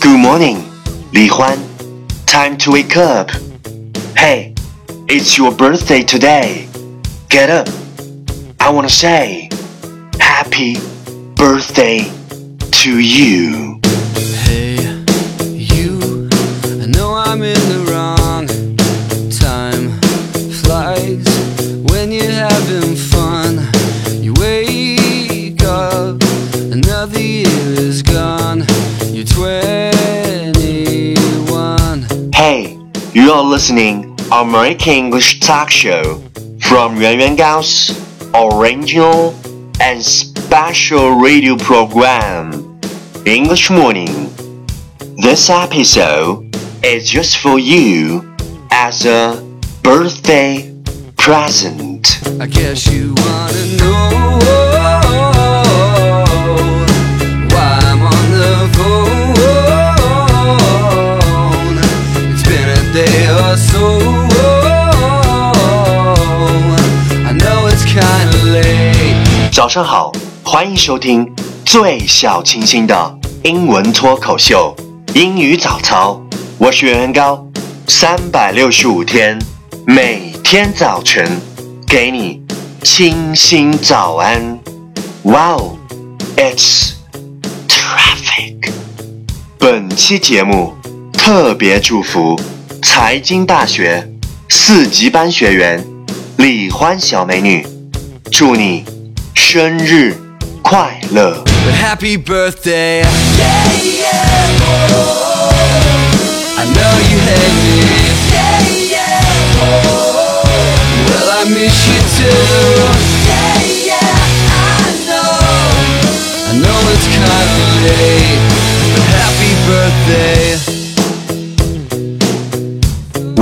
Good morning, Li Huan. Time to wake up. Hey, it's your birthday today. Get up. I want to say happy birthday to you. Listening American English talk show from Yuan Yuan Gao's original and special radio program, English Morning. This episode is just for you as a birthday present. I guess you wanna know so. I know it's kinda late. 早上好，欢迎收听最小清新的英文脱口秀——英语早操。我是袁元高，三百六十五天，每天早晨给你清新早安。Wow, it's traffic。本期节目特别祝福财经大学四级班学员李欢小美女，祝你生日快乐！Happy birthday. I know you hate me. Well, I miss you too. I know it's kinda late, but happy birthday.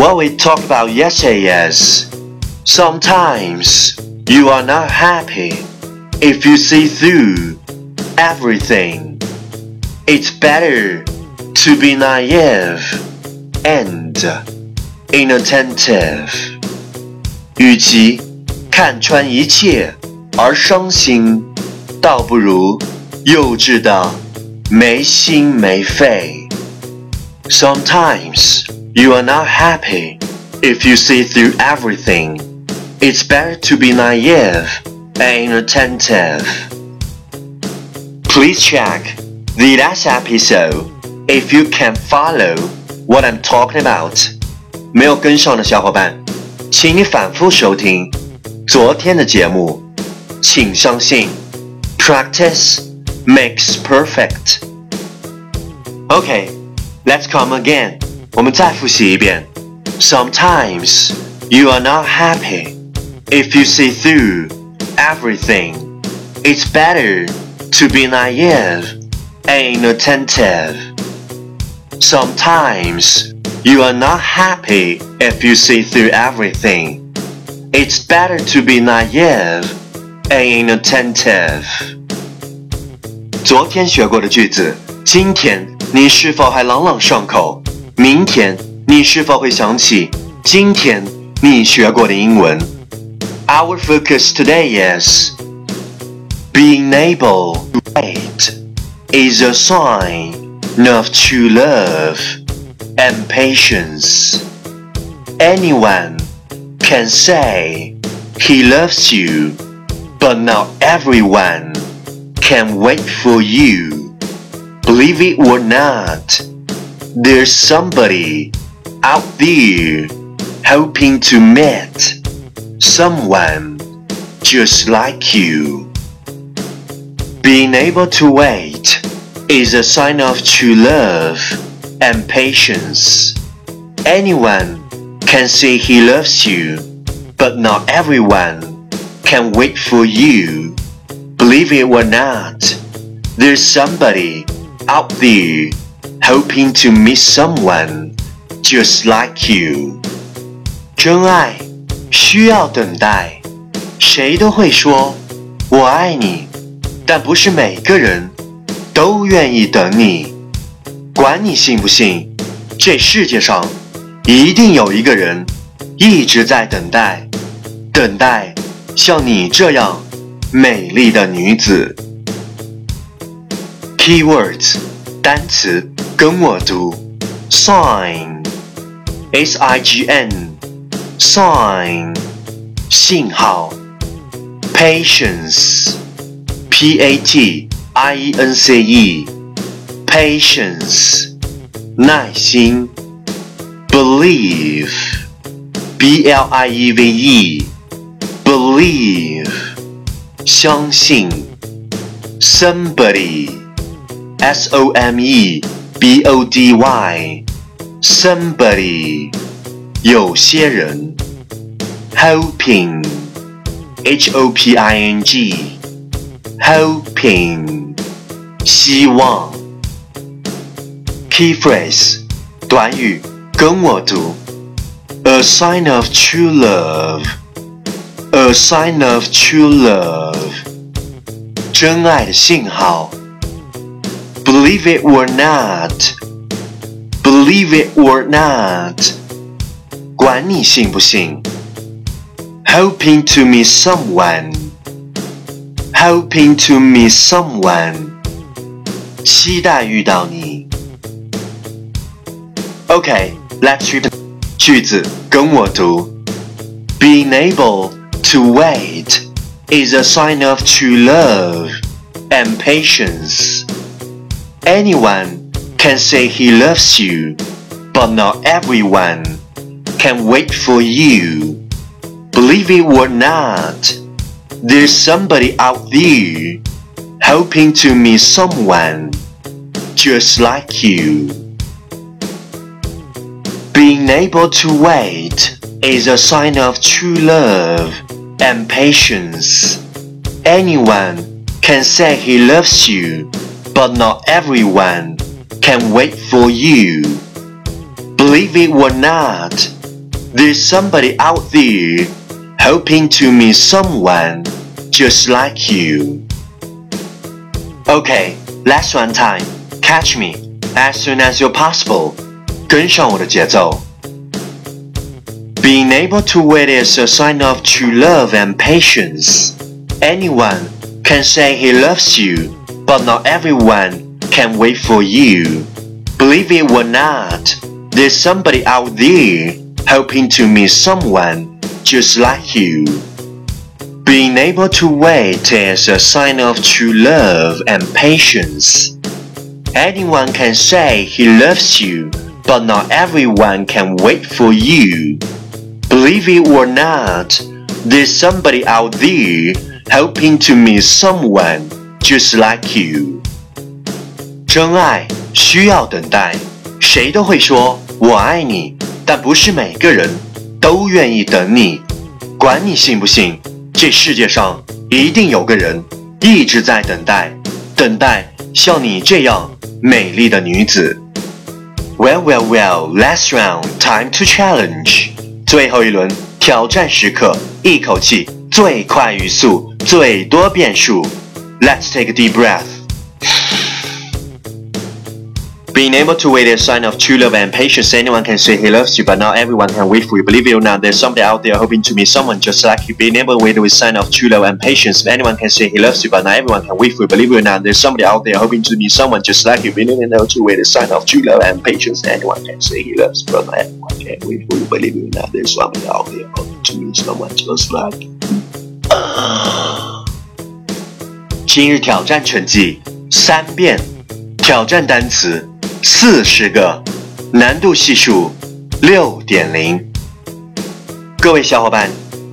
What we talked about yesterday is sometimes you are not happy if you see through everything. It's better to be naive and inattentive. 与其看穿一切而伤心，倒不如幼稚的没心没肺。Sometimes you are not happy if you see through everything. It's better to be naive and inattentive. Please check the last episode if you can follow what I'm talking about. 没有跟上的小伙伴，请你反复收听昨天的节目。请相信，practice makes perfect. Okay, let's come again. 我们再复习一遍。Sometimes you are not happy if you see through everything. It's better to be naive and inattentive. Sometimes you are not happy if you see through everything. It's better to be naive and inattentive. 昨天学过的句子，今天你是否还朗朗上口？ 明天你是否会想起今天你学过的英文？Our focus today is being able to wait is a sign of true love and patience. Anyone can say he loves you, but not everyone can wait for you. Believe it or not, there's somebody out there hoping to meet someone just like you. Being able to wait is a sign of true love and patience. Anyone can say he loves you, but not everyone can wait for you. Believe it or not, there's somebody out there hoping to meet someone just like you. 真爱需要等待，谁都会说“我爱你”，但不是每个人都愿意等你。管你信不信，这世界上一定有一个人一直在等待，等待像你这样美丽的女子。Keywords 单词跟我读，sign，s i g n，sign，信号，patience，p a t i e n c e，patience，耐心，believe，b l i e v e，believe，相信，somebody，s o m e。 B O D Y somebody 有些人 hoping H O P I N G hoping 希望 key phrase 短语跟我读 a sign of true love a sign of true love 真爱的信号 Believe it or not, believe it or not，管你信不信。Hoping to meet someone, hoping to meet someone，期待遇到你。Okay, let's read 句子，跟我读。Being able to wait is a sign of true love and patience. Anyone can say he loves you, but not everyone can wait for you. Believe it or not, there's somebody out there hoping to meet someone just like you. Being able to wait is a sign of true love and patience. Anyone can say he loves you but not everyone can wait for you. Believe it or not, there's somebody out there hoping to meet someone just like you. Okay, last one time. Catch me as soon as you're possible. 跟上我的节奏。Being able to wait is a sign of true love and patience. Anyone can say he loves you but not everyone can wait for you. Believe it or not, there's somebody out there hoping to meet someone just like you. Being able to wait is a sign of true love and patience. Anyone can say he loves you, but not everyone can wait for you. Believe it or not, there's somebody out there hoping to meet someone just like you，真爱需要等待，谁都会说我爱你，但不是每个人都愿意等你。管你信不信，这世界上一定有个人一直在等待，等待像你这样美丽的女子。Well, well, well, last round, time to challenge。最后一轮挑战时刻，一口气最快语速，最多变数。Let's take a deep breath. Being able to wait is a sign of true love and patience. Anyone can say he loves you, but not everyone can wait for you. Believe it or not, there's somebody out there hoping to meet someone just like you. Being able to wait is a sign of true love and patience. Anyone can say he loves you, but not everyone can wait for you. Believe it or not, there's somebody out there hoping to meet someone just like you. Being able to wait is a sign of true love and patience. Anyone can say he loves you, but not everyone can wait for you. Believe it or not, there's somebody out there hoping to meet someone just like you. 今日挑战成绩三遍，挑战单词四十个，难度系数六点零。各位小伙伴，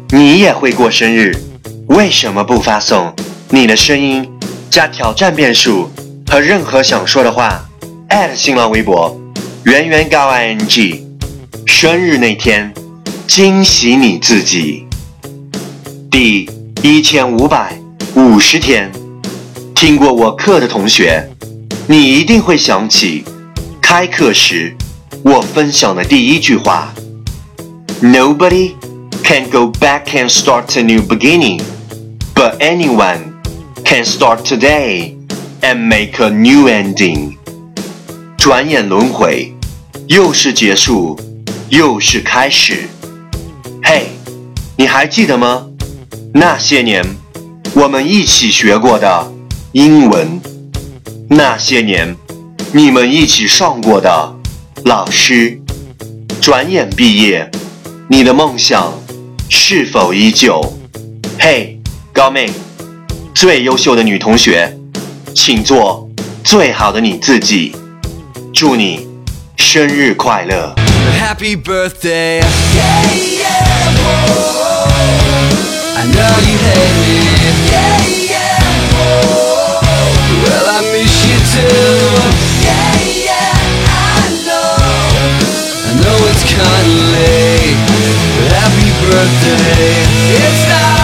你也会过生日，为什么不发送你的声音加挑战变数和任何想说的话新浪微博圆圆高 ing，生日那天惊喜你自己。第一千五百五十天。听过我课的同学，你一定会想起开课时我分享的第一句话：Nobody can go back and start a new beginning, but anyone can start today and make a new ending。转眼轮回，又是结束，又是开始。嘿，你还记得吗？那些年我们一起学过的。英文，那些年你们一起上过的老师。转眼毕业，你的梦想是否依旧？嘿，高妹，最优秀的女同学，请做最好的你自己。祝你生日快乐！Happy birthday. Yeah. I know you hate me. Birthday. It's not